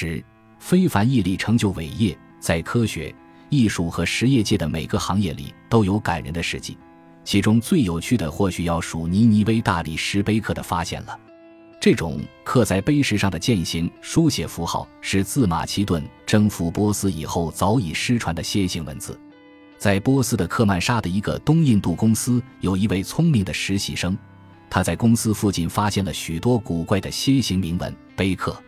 十，非凡毅力成就伟业，在科学、艺术和实业界的每个行业里都有感人的事迹。其中最有趣的，或许要数尼尼微大理石碑刻的发现了。这种刻在碑石上的剑形书写符号，是自马其顿征服波斯以后早已失传的楔形文字。在波斯的克曼沙的一个东印度公司，有一位聪明的实习生，他在公司附近发现了许多古怪的楔形铭文碑刻。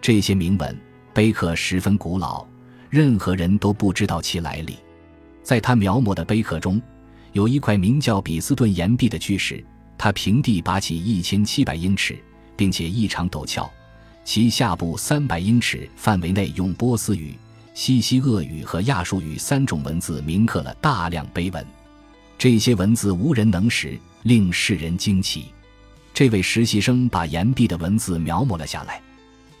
这些铭文碑刻十分古老，任何人都不知道其来历。在他描摹的碑刻中，有一块名叫比斯顿岩壁的巨石，它平地拔起一千七百英尺。并且异常陡峭，其下部三百英尺范围内用波斯语、西西厄语和亚述语三种文字铭刻了大量碑文，这些文字无人能识，令世人惊奇。这位实习生把岩壁的文字描摹了下来，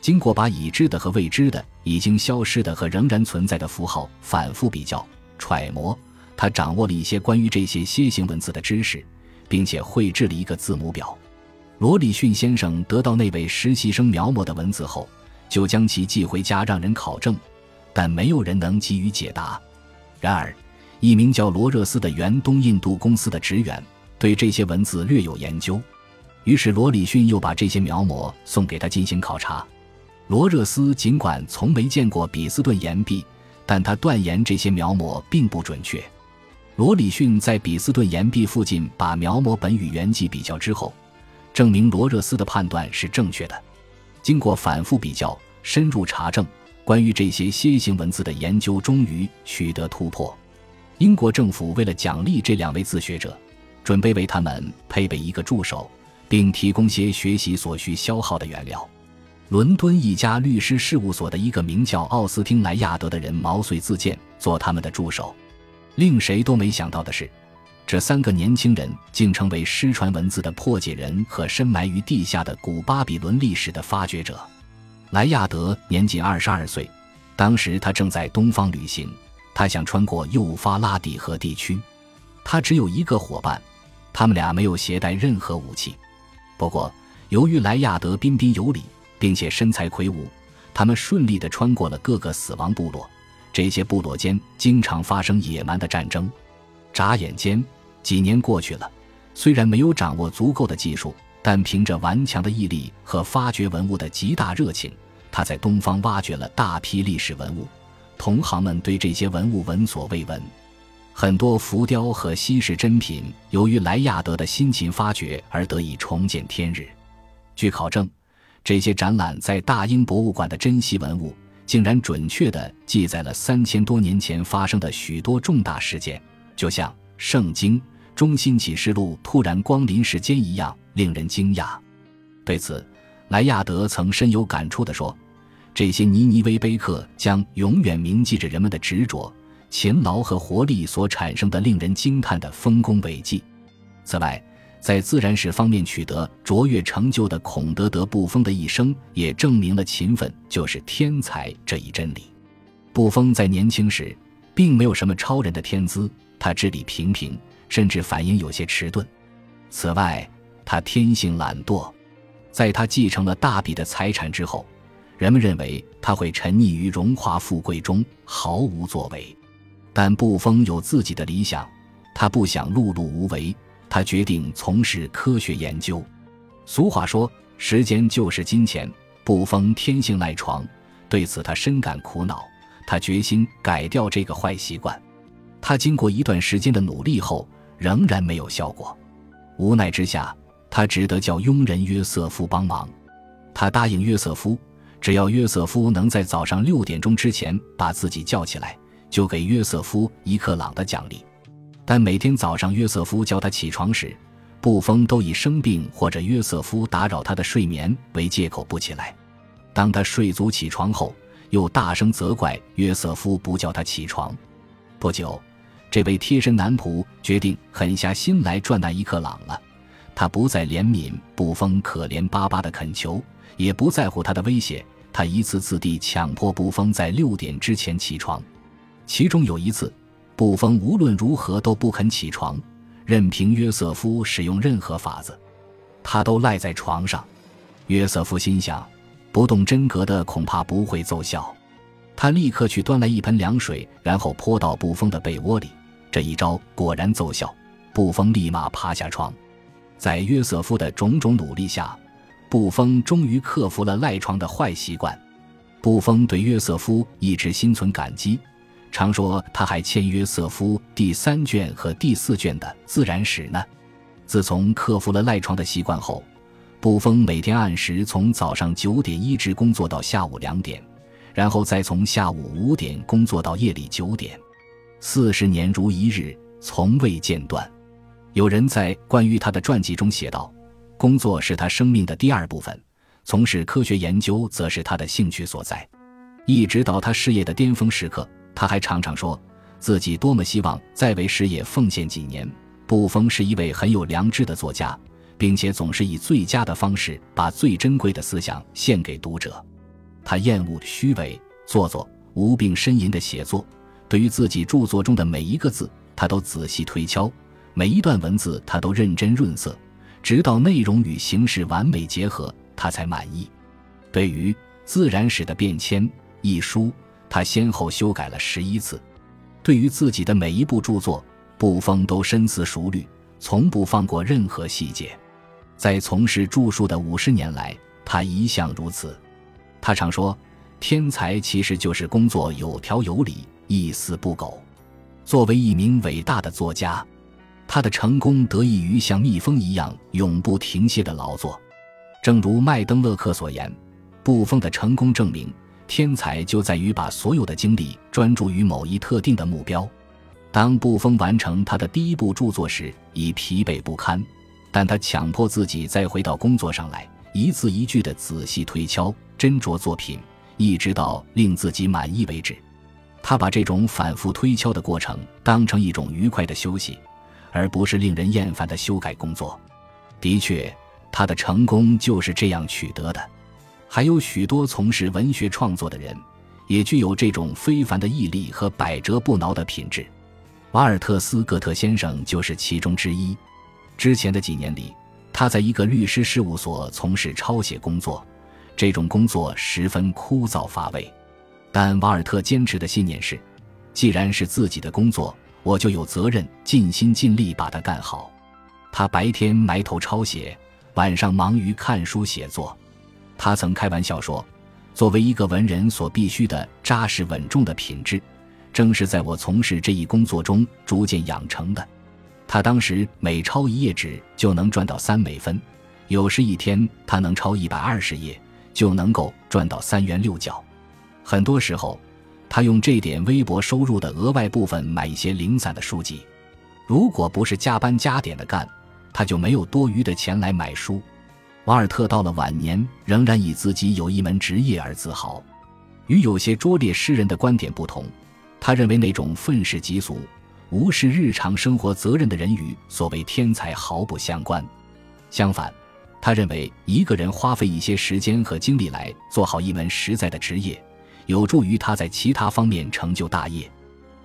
经过把已知的和未知的、已经消失的和仍然存在的符号反复比较揣摩，他掌握了一些关于这些楔形文字的知识，并且绘制了一个字母表。罗里逊先生得到那位实习生描摹的文字后，就将其寄回家让人考证，但没有人能给予解答。然而，一名叫罗热斯的原东印度公司的职员对这些文字略有研究，于是罗里逊又把这些描摹送给他进行考察。罗热斯尽管从没见过比斯顿岩壁，但他断言这些描摹并不准确。罗里逊在比斯顿岩壁附近把描摹本与原迹比较之后。证明罗热斯的判断是正确的。经过反复比较、深入查证，关于这些楔形文字的研究终于取得突破。英国政府为了奖励这两位自学者，准备为他们配备一个助手，并提供些学习所需消耗的原料。伦敦一家律师事务所的一个名叫奥斯汀·莱亚德的人毛遂自荐做他们的助手。令谁都没想到的是。这三个年轻人竟成为失传文字的破解人和深埋于地下的古巴比伦历史的发掘者。莱亚德年仅二十二岁，当时他正在东方旅行，他想穿过幼发拉底河地区。他只有一个伙伴，他们俩没有携带任何武器。不过，由于莱亚德彬彬有礼，并且身材魁梧，他们顺利地穿过了各个死亡部落。这些部落间经常发生野蛮的战争。眨眼间。几年过去了，虽然没有掌握足够的技术，但凭着顽强的毅力和发掘文物的极大热情，他在东方挖掘了大批历史文物。同行们对这些文物闻所未闻，很多浮雕和稀世珍品由于莱亚德的辛勤发掘而得以重见天日。据考证，这些展览在大英博物馆的珍稀文物，竟然准确地记载了三千多年前发生的许多重大事件，就像。圣经中心启示录突然光临世间一样令人惊讶。对此，莱亚德曾深有感触地说：“这些尼尼微碑刻将永远铭记着人们的执着、勤劳和活力所产生的令人惊叹的丰功伟绩。”此外，在自然史方面取得卓越成就的孔德德·布封的一生，也证明了勤奋就是天才这一真理。布封在年轻时并没有什么超人的天资。他智力平平，甚至反应有些迟钝。此外，他天性懒惰。在他继承了大笔的财产之后，人们认为他会沉溺于荣华富贵中，毫无作为。但布封有自己的理想，他不想碌碌无为。他决定从事科学研究。俗话说：“时间就是金钱。”布封天性赖床，对此他深感苦恼。他决心改掉这个坏习惯。他经过一段时间的努力后，仍然没有效果。无奈之下，他只得叫佣人约瑟夫帮忙。他答应约瑟夫，只要约瑟夫能在早上六点钟之前把自己叫起来，就给约瑟夫一克朗的奖励。但每天早上约瑟夫叫他起床时，布封都以生病或者约瑟夫打扰他的睡眠为借口不起来。当他睡足起床后，又大声责怪约瑟夫不叫他起床。不久。这位贴身男仆决定狠下心来赚那一克朗了。他不再怜悯布封可怜巴巴的恳求，也不在乎他的威胁。他一次次地强迫布封在六点之前起床。其中有一次，布风无论如何都不肯起床，任凭约瑟夫使用任何法子，他都赖在床上。约瑟夫心想：不动真格的恐怕不会奏效。他立刻去端来一盆凉水，然后泼到布风的被窝里。这一招果然奏效，布风立马爬下床。在约瑟夫的种种努力下，布风终于克服了赖床的坏习惯。布风对约瑟夫一直心存感激，常说他还欠约瑟夫第三卷和第四卷的《自然史》呢。自从克服了赖床的习惯后，布风每天按时从早上九点一直工作到下午两点，然后再从下午五点工作到夜里九点，四十年如一日，从未间断。有人在关于他的传记中写道：“工作是他生命的第二部分。”从事科学研究则是他的兴趣所在，一直到他事业的巅峰时刻，他还常常说自己多么希望再为事业奉献几年。布封是一位很有良知的作家，并且总是以最佳的方式把最珍贵的思想献给读者。他厌恶虚伪、做作、无病呻吟的写作，对于自己著作中的每一个字，他都仔细推敲；每一段文字，他都认真润色，直到内容与形式完美结合。他才满意。对于《自然史的变迁》一书，他先后修改了十一次。对于自己的每一部著作，布封都深思熟虑，从不放过任何细节。在从事著述的五十年来，他一向如此。他常说：“天才其实就是工作有条有理，一丝不苟。”作为一名伟大的作家，他的成功得益于像蜜蜂一样永不停歇的劳作。正如麦登勒克所言，布封的成功证明，天才就在于把所有的精力专注于某一特定的目标。当布封完成他的第一部著作时，已疲惫不堪，但他强迫自己再回到工作上来，一字一句地仔细推敲、斟酌作品，一直到令自己满意为止。他把这种反复推敲的过程当成一种愉快的休息，而不是令人厌烦的修改工作。的确。他的成功就是这样取得的，还有许多从事文学创作的人，也具有这种非凡的毅力和百折不挠的品质。瓦尔特斯·格特先生就是其中之一。之前的几年里，他在一个律师事务所从事抄写工作，这种工作十分枯燥乏味。但瓦尔特坚持的信念是：既然是自己的工作，我就有责任尽心尽力把它干好。他白天埋头抄写。晚上忙于看书写作，他曾开玩笑说：“作为一个文人所必须的扎实稳重的品质，正是在我从事这一工作中逐渐养成的。”他当时每抄一页纸就能赚到三美分，有时一天他能抄一百二十页，就能够赚到三元六角。很多时候，他用这点微薄收入的额外部分买一些零散的书籍，如果不是加班加点的干。他就没有多余的钱来买书。瓦尔特到了晚年，仍然以自己有一门职业而自豪。与有些拙劣诗人的观点不同，他认为那种愤世嫉俗、无视日常生活责任的人与所谓天才毫不相关。相反，他认为一个人花费一些时间和精力来做好一门实在的职业，有助于他在其他方面成就大业。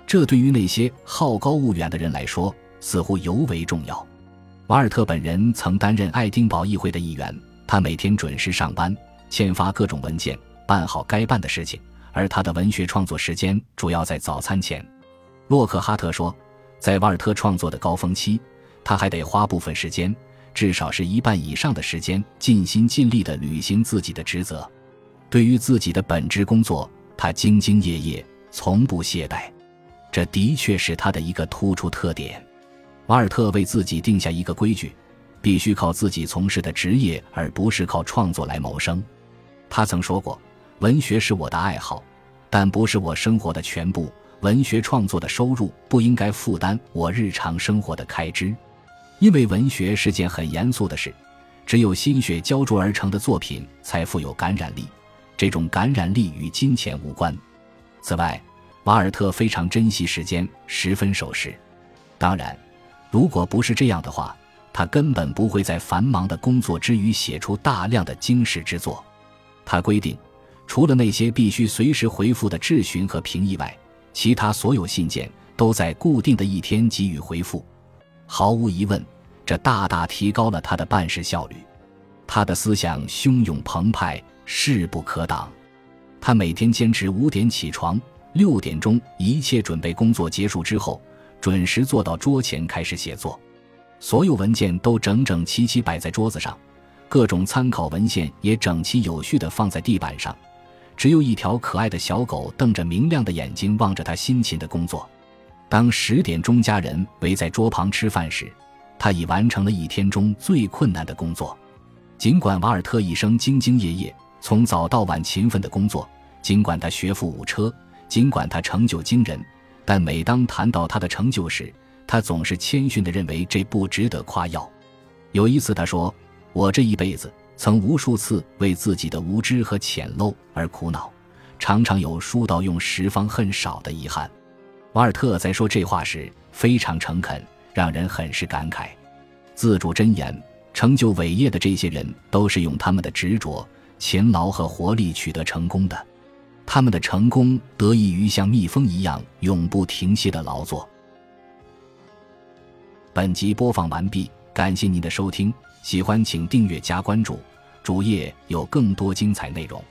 这对于那些好高骛远的人来说，似乎尤为重要。瓦尔特本人曾担任爱丁堡议会的议员，他每天准时上班，签发各种文件，办好该办的事情。而他的文学创作时间主要在早餐前。洛克哈特说，在瓦尔特创作的高峰期，他还得花部分时间，至少是一半以上的时间，尽心尽力地履行自己的职责。对于自己的本职工作，他兢兢业业，从不懈怠。这的确是他的一个突出特点。瓦尔特为自己定下一个规矩：必须靠自己从事的职业，而不是靠创作来谋生。他曾说过：“文学是我的爱好，但不是我生活的全部。文学创作的收入不应该负担我日常生活的开支，因为文学是件很严肃的事。只有心血浇筑而成的作品才富有感染力，这种感染力与金钱无关。此外，瓦尔特非常珍惜时间，十分守时。当然。”如果不是这样的话，他根本不会在繁忙的工作之余写出大量的经世之作。他规定，除了那些必须随时回复的质询和评议外，其他所有信件都在固定的一天给予回复。毫无疑问，这大大提高了他的办事效率。他的思想汹涌澎湃，势不可挡。他每天坚持五点起床，六点钟一切准备工作结束之后，准时坐到桌前开始写作。所有文件都整整齐齐摆在桌子上，各种参考文献也整齐有序地放在地板上。只有一条可爱的小狗瞪着明亮的眼睛望着他辛勤的工作。当十点钟家人围在桌旁吃饭时，他已完成了一天中最困难的工作。尽管瓦尔特一生兢兢业业，从早到晚勤奋的工作，尽管他学富五车，尽管他成就惊人，但每当谈到他的成就时，他总是谦逊地认为这不值得夸耀。有一次，他说：“我这一辈子曾无数次为自己的无知和浅陋而苦恼，常常有书到用时方恨少的遗憾。”瓦尔特在说这话时非常诚恳，让人很是感慨。自主箴言：成就伟业的这些人，都是用他们的执着、勤劳和活力取得成功的。他们的成功得益于像蜜蜂一样永不停歇的劳作。本集播放完毕，感谢您的收听，喜欢请订阅加关注，主页有更多精彩内容。